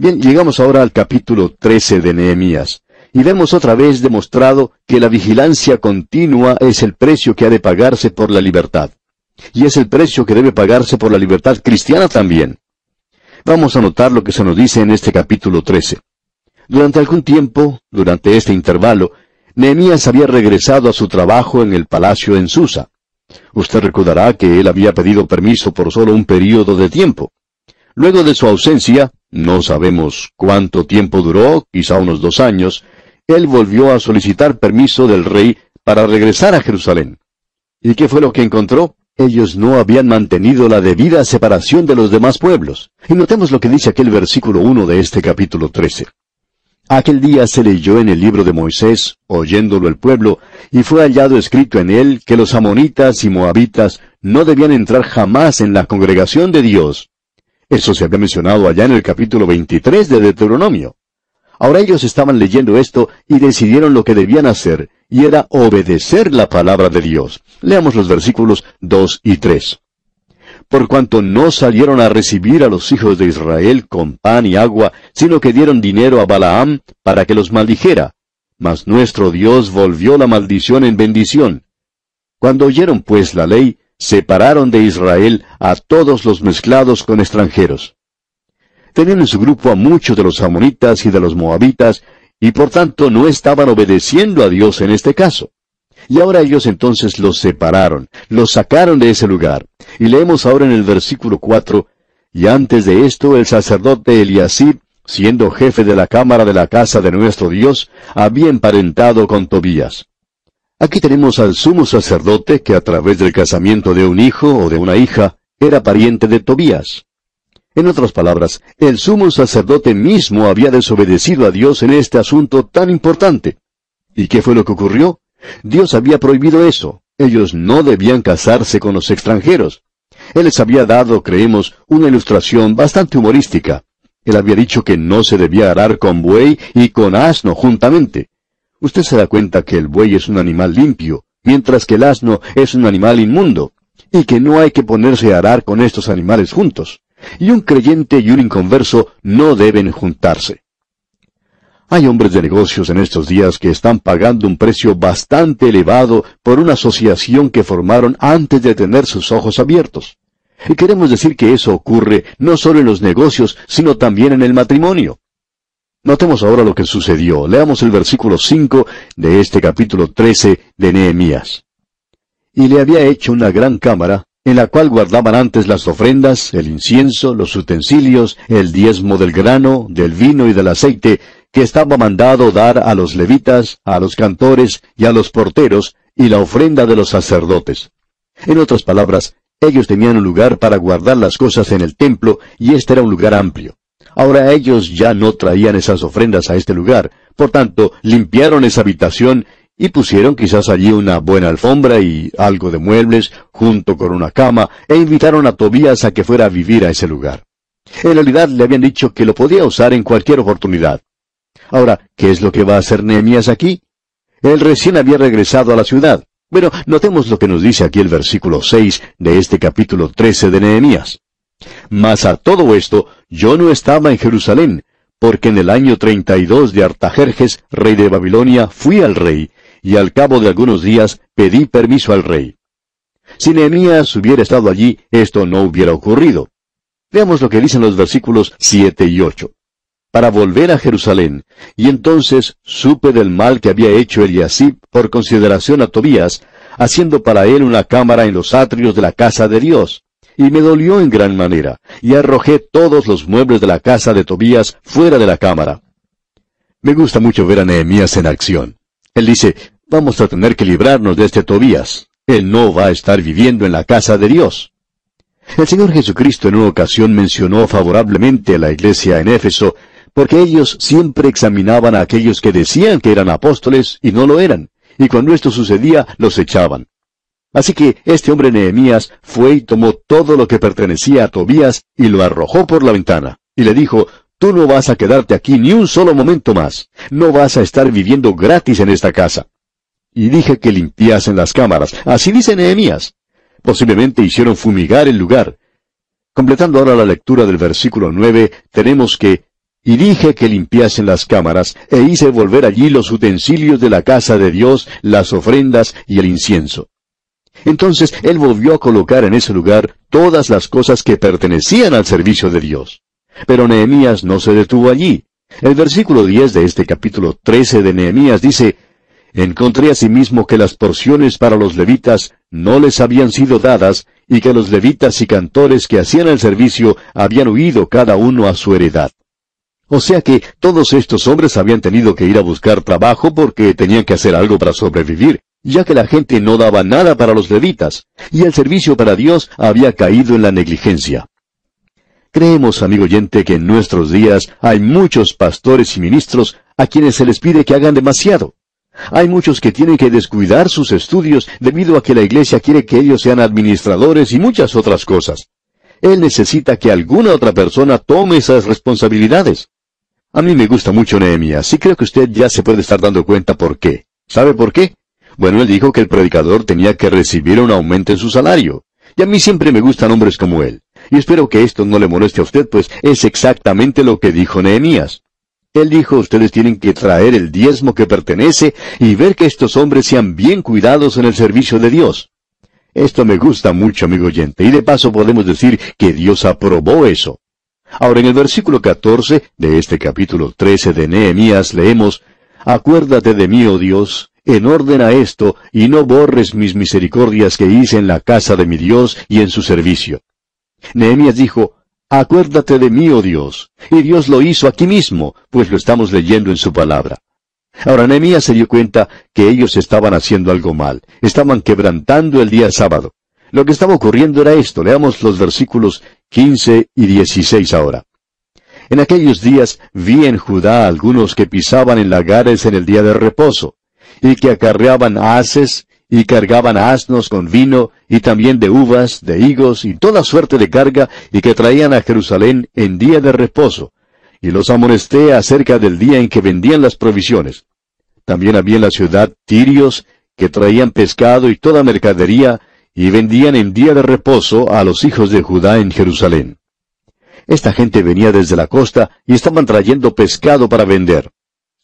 Bien, llegamos ahora al capítulo 13 de Nehemías, y vemos otra vez demostrado que la vigilancia continua es el precio que ha de pagarse por la libertad. Y es el precio que debe pagarse por la libertad cristiana también. Vamos a notar lo que se nos dice en este capítulo 13. Durante algún tiempo, durante este intervalo, Nehemías había regresado a su trabajo en el palacio en Susa. Usted recordará que él había pedido permiso por solo un período de tiempo. Luego de su ausencia, no sabemos cuánto tiempo duró, quizá unos dos años, él volvió a solicitar permiso del rey para regresar a Jerusalén. ¿Y qué fue lo que encontró? Ellos no habían mantenido la debida separación de los demás pueblos. Y notemos lo que dice aquel versículo 1 de este capítulo 13. Aquel día se leyó en el libro de Moisés, oyéndolo el pueblo, y fue hallado escrito en él que los amonitas y moabitas no debían entrar jamás en la congregación de Dios. Eso se había mencionado allá en el capítulo 23 de Deuteronomio. Ahora ellos estaban leyendo esto y decidieron lo que debían hacer, y era obedecer la palabra de Dios. Leamos los versículos 2 y 3 por cuanto no salieron a recibir a los hijos de Israel con pan y agua, sino que dieron dinero a Balaam para que los maldijera. Mas nuestro Dios volvió la maldición en bendición. Cuando oyeron pues la ley, separaron de Israel a todos los mezclados con extranjeros. Tenían en su grupo a muchos de los amonitas y de los moabitas, y por tanto no estaban obedeciendo a Dios en este caso. Y ahora ellos entonces los separaron, los sacaron de ese lugar. Y leemos ahora en el versículo 4, y antes de esto el sacerdote Eliasib, siendo jefe de la cámara de la casa de nuestro Dios, había emparentado con Tobías. Aquí tenemos al sumo sacerdote que a través del casamiento de un hijo o de una hija era pariente de Tobías. En otras palabras, el sumo sacerdote mismo había desobedecido a Dios en este asunto tan importante. ¿Y qué fue lo que ocurrió? Dios había prohibido eso. Ellos no debían casarse con los extranjeros. Él les había dado, creemos, una ilustración bastante humorística. Él había dicho que no se debía arar con buey y con asno juntamente. Usted se da cuenta que el buey es un animal limpio, mientras que el asno es un animal inmundo, y que no hay que ponerse a arar con estos animales juntos. Y un creyente y un inconverso no deben juntarse. Hay hombres de negocios en estos días que están pagando un precio bastante elevado por una asociación que formaron antes de tener sus ojos abiertos. Y queremos decir que eso ocurre no solo en los negocios, sino también en el matrimonio. Notemos ahora lo que sucedió. Leamos el versículo 5 de este capítulo 13 de Nehemías. Y le había hecho una gran cámara, en la cual guardaban antes las ofrendas, el incienso, los utensilios, el diezmo del grano, del vino y del aceite, que estaba mandado dar a los levitas, a los cantores y a los porteros, y la ofrenda de los sacerdotes. En otras palabras, ellos tenían un lugar para guardar las cosas en el templo, y este era un lugar amplio. Ahora ellos ya no traían esas ofrendas a este lugar, por tanto, limpiaron esa habitación y pusieron quizás allí una buena alfombra y algo de muebles, junto con una cama, e invitaron a Tobías a que fuera a vivir a ese lugar. En realidad le habían dicho que lo podía usar en cualquier oportunidad. Ahora, ¿qué es lo que va a hacer Nehemías aquí? Él recién había regresado a la ciudad. Bueno, notemos lo que nos dice aquí el versículo 6 de este capítulo 13 de Nehemías. Mas a todo esto, yo no estaba en Jerusalén, porque en el año 32 de Artajerjes, rey de Babilonia, fui al rey, y al cabo de algunos días pedí permiso al rey. Si Nehemías hubiera estado allí, esto no hubiera ocurrido. Veamos lo que dicen los versículos 7 y 8 para volver a Jerusalén, y entonces supe del mal que había hecho Eliasib por consideración a Tobías, haciendo para él una cámara en los atrios de la casa de Dios. Y me dolió en gran manera, y arrojé todos los muebles de la casa de Tobías fuera de la cámara. Me gusta mucho ver a Nehemías en acción. Él dice, vamos a tener que librarnos de este Tobías. Él no va a estar viviendo en la casa de Dios. El Señor Jesucristo en una ocasión mencionó favorablemente a la iglesia en Éfeso porque ellos siempre examinaban a aquellos que decían que eran apóstoles y no lo eran, y cuando esto sucedía los echaban. Así que este hombre Nehemías fue y tomó todo lo que pertenecía a Tobías y lo arrojó por la ventana, y le dijo, Tú no vas a quedarte aquí ni un solo momento más, no vas a estar viviendo gratis en esta casa. Y dije que limpiasen las cámaras, así dice Nehemías. Posiblemente hicieron fumigar el lugar. Completando ahora la lectura del versículo nueve, tenemos que y dije que limpiasen las cámaras, e hice volver allí los utensilios de la casa de Dios, las ofrendas y el incienso. Entonces él volvió a colocar en ese lugar todas las cosas que pertenecían al servicio de Dios. Pero Nehemías no se detuvo allí. El versículo 10 de este capítulo 13 de Nehemías dice, Encontré asimismo que las porciones para los levitas no les habían sido dadas, y que los levitas y cantores que hacían el servicio habían huido cada uno a su heredad. O sea que todos estos hombres habían tenido que ir a buscar trabajo porque tenían que hacer algo para sobrevivir, ya que la gente no daba nada para los levitas, y el servicio para Dios había caído en la negligencia. Creemos, amigo oyente, que en nuestros días hay muchos pastores y ministros a quienes se les pide que hagan demasiado. Hay muchos que tienen que descuidar sus estudios debido a que la iglesia quiere que ellos sean administradores y muchas otras cosas. Él necesita que alguna otra persona tome esas responsabilidades. A mí me gusta mucho Nehemías y creo que usted ya se puede estar dando cuenta por qué. ¿Sabe por qué? Bueno, él dijo que el predicador tenía que recibir un aumento en su salario. Y a mí siempre me gustan hombres como él. Y espero que esto no le moleste a usted, pues es exactamente lo que dijo Nehemías. Él dijo, ustedes tienen que traer el diezmo que pertenece y ver que estos hombres sean bien cuidados en el servicio de Dios. Esto me gusta mucho, amigo oyente, y de paso podemos decir que Dios aprobó eso. Ahora en el versículo 14 de este capítulo 13 de Nehemías leemos, Acuérdate de mí, oh Dios, en orden a esto, y no borres mis misericordias que hice en la casa de mi Dios y en su servicio. Nehemías dijo, Acuérdate de mí, oh Dios. Y Dios lo hizo aquí mismo, pues lo estamos leyendo en su palabra. Ahora Nehemías se dio cuenta que ellos estaban haciendo algo mal, estaban quebrantando el día sábado. Lo que estaba ocurriendo era esto. Leamos los versículos 15 y 16 ahora. En aquellos días vi en Judá algunos que pisaban en lagares en el día de reposo, y que acarreaban haces, y cargaban asnos con vino, y también de uvas, de higos, y toda suerte de carga, y que traían a Jerusalén en día de reposo. Y los amonesté acerca del día en que vendían las provisiones. También había en la ciudad tirios, que traían pescado y toda mercadería, y vendían en día de reposo a los hijos de Judá en Jerusalén. Esta gente venía desde la costa y estaban trayendo pescado para vender.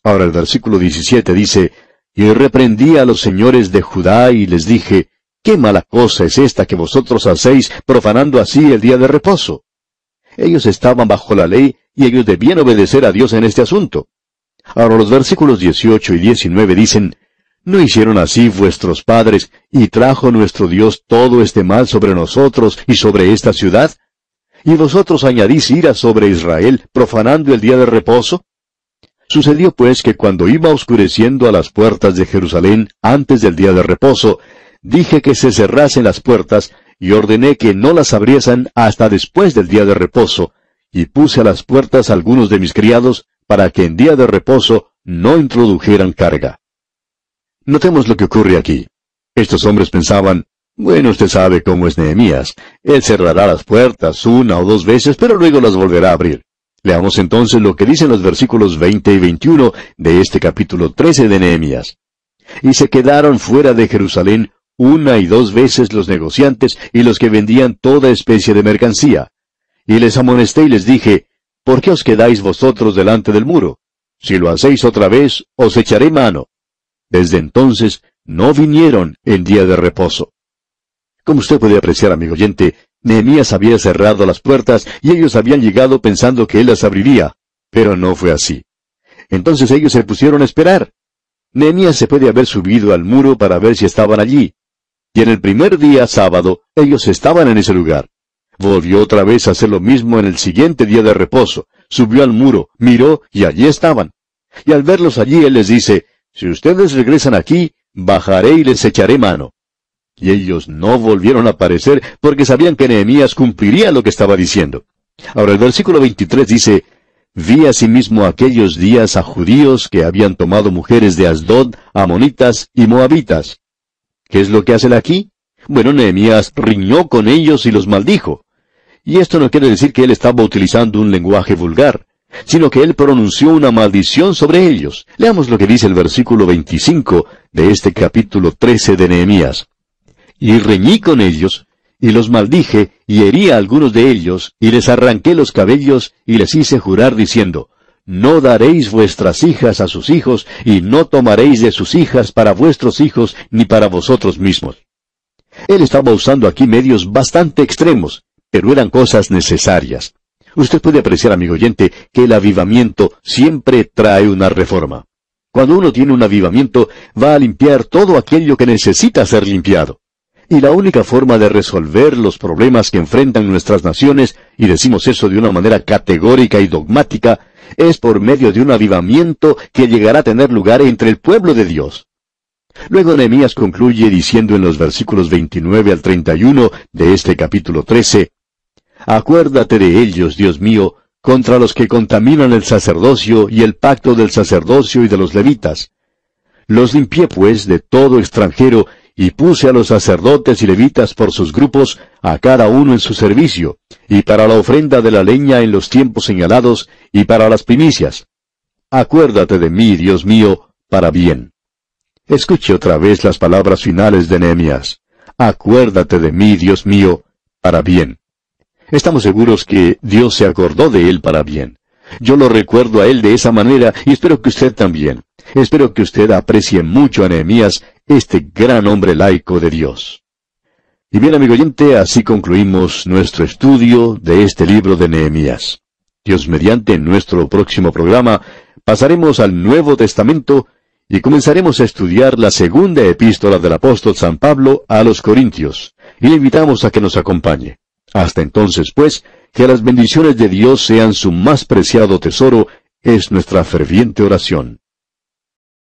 Ahora el versículo 17 dice, Y reprendí a los señores de Judá y les dije, ¿qué mala cosa es esta que vosotros hacéis profanando así el día de reposo? Ellos estaban bajo la ley y ellos debían obedecer a Dios en este asunto. Ahora los versículos 18 y 19 dicen, ¿No hicieron así vuestros padres, y trajo nuestro Dios todo este mal sobre nosotros y sobre esta ciudad? ¿Y vosotros añadís ira sobre Israel, profanando el día de reposo? Sucedió pues que cuando iba oscureciendo a las puertas de Jerusalén antes del día de reposo, dije que se cerrasen las puertas, y ordené que no las abriesen hasta después del día de reposo, y puse a las puertas algunos de mis criados, para que en día de reposo no introdujeran carga. Notemos lo que ocurre aquí. Estos hombres pensaban, bueno, usted sabe cómo es Nehemías. Él cerrará las puertas una o dos veces, pero luego las volverá a abrir. Leamos entonces lo que dicen los versículos 20 y 21 de este capítulo 13 de Nehemías. Y se quedaron fuera de Jerusalén una y dos veces los negociantes y los que vendían toda especie de mercancía. Y les amonesté y les dije, ¿por qué os quedáis vosotros delante del muro? Si lo hacéis otra vez, os echaré mano. Desde entonces no vinieron en día de reposo. Como usted puede apreciar, amigo oyente, Nehemías había cerrado las puertas y ellos habían llegado pensando que él las abriría, pero no fue así. Entonces ellos se pusieron a esperar. Nehemías se puede haber subido al muro para ver si estaban allí. Y en el primer día sábado ellos estaban en ese lugar. Volvió otra vez a hacer lo mismo en el siguiente día de reposo. Subió al muro, miró y allí estaban. Y al verlos allí él les dice, si ustedes regresan aquí, bajaré y les echaré mano. Y ellos no volvieron a aparecer porque sabían que Nehemías cumpliría lo que estaba diciendo. Ahora el versículo 23 dice, Vi asimismo aquellos días a judíos que habían tomado mujeres de Asdod, amonitas y moabitas. ¿Qué es lo que hacen aquí? Bueno, Nehemías riñó con ellos y los maldijo. Y esto no quiere decir que él estaba utilizando un lenguaje vulgar sino que él pronunció una maldición sobre ellos. Leamos lo que dice el versículo 25 de este capítulo 13 de Nehemías. Y reñí con ellos, y los maldije, y herí a algunos de ellos, y les arranqué los cabellos, y les hice jurar diciendo, no daréis vuestras hijas a sus hijos, y no tomaréis de sus hijas para vuestros hijos, ni para vosotros mismos. Él estaba usando aquí medios bastante extremos, pero eran cosas necesarias. Usted puede apreciar, amigo oyente, que el avivamiento siempre trae una reforma. Cuando uno tiene un avivamiento, va a limpiar todo aquello que necesita ser limpiado. Y la única forma de resolver los problemas que enfrentan nuestras naciones, y decimos eso de una manera categórica y dogmática, es por medio de un avivamiento que llegará a tener lugar entre el pueblo de Dios. Luego Nehemías concluye diciendo en los versículos 29 al 31 de este capítulo 13, Acuérdate de ellos, Dios mío, contra los que contaminan el sacerdocio y el pacto del sacerdocio y de los levitas. Los limpié pues de todo extranjero y puse a los sacerdotes y levitas por sus grupos, a cada uno en su servicio, y para la ofrenda de la leña en los tiempos señalados, y para las primicias. Acuérdate de mí, Dios mío, para bien. Escuche otra vez las palabras finales de Nehemías. Acuérdate de mí, Dios mío, para bien. Estamos seguros que Dios se acordó de él para bien. Yo lo recuerdo a él de esa manera y espero que usted también. Espero que usted aprecie mucho a Nehemías, este gran hombre laico de Dios. Y bien, amigo oyente, así concluimos nuestro estudio de este libro de Nehemías. Dios mediante, nuestro próximo programa, pasaremos al Nuevo Testamento y comenzaremos a estudiar la segunda epístola del apóstol San Pablo a los Corintios, y le invitamos a que nos acompañe. Hasta entonces, pues, que las bendiciones de Dios sean su más preciado tesoro, es nuestra ferviente oración.